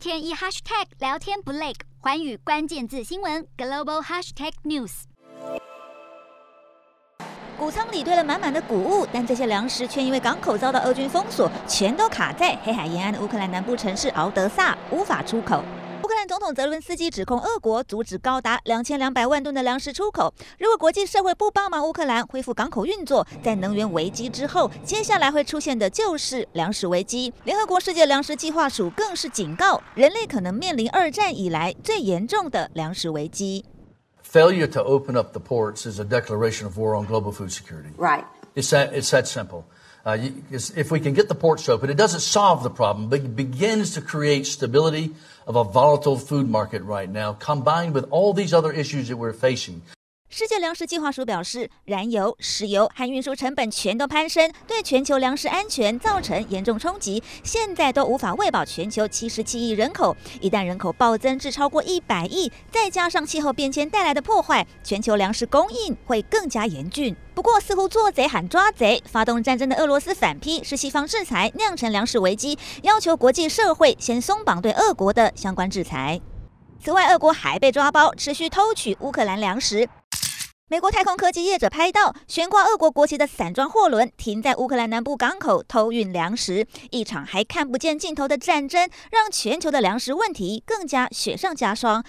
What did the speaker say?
天一 hashtag 聊天不累，环宇关键字新闻 global hashtag news。谷仓里堆了满满的谷物，但这些粮食却因为港口遭到俄军封锁，全都卡在黑海沿岸的乌克兰南部城市敖德萨，无法出口。乌克兰总统泽伦斯基指控俄国阻止高达两千两百万吨的粮食出口。如果国际社会不帮忙乌克兰恢复港口运作，在能源危机之后，接下来会出现的就是粮食危机。联合国世界粮食计划署更是警告，人类可能面临二战以来最严重的粮食危机。Failure to open up the ports is a declaration of war on global food security. Right. It's that, it's that simple. Uh, if we can get the ports open, it doesn't solve the problem, but it begins to create stability of a volatile food market right now, combined with all these other issues that we're facing. 世界粮食计划署表示，燃油、石油和运输成本全都攀升，对全球粮食安全造成严重冲击。现在都无法喂饱全球七十七亿人口，一旦人口暴增至超过一百亿，再加上气候变迁带来的破坏，全球粮食供应会更加严峻。不过，似乎做贼喊抓贼，发动战争的俄罗斯反批是西方制裁酿成粮食危机，要求国际社会先松绑对俄国的相关制裁。此外，俄国还被抓包持续偷取乌克兰粮食。美国太空科技业者拍到悬挂俄国国旗的散装货轮停在乌克兰南部港口偷运粮食，一场还看不见尽头的战争，让全球的粮食问题更加雪上加霜。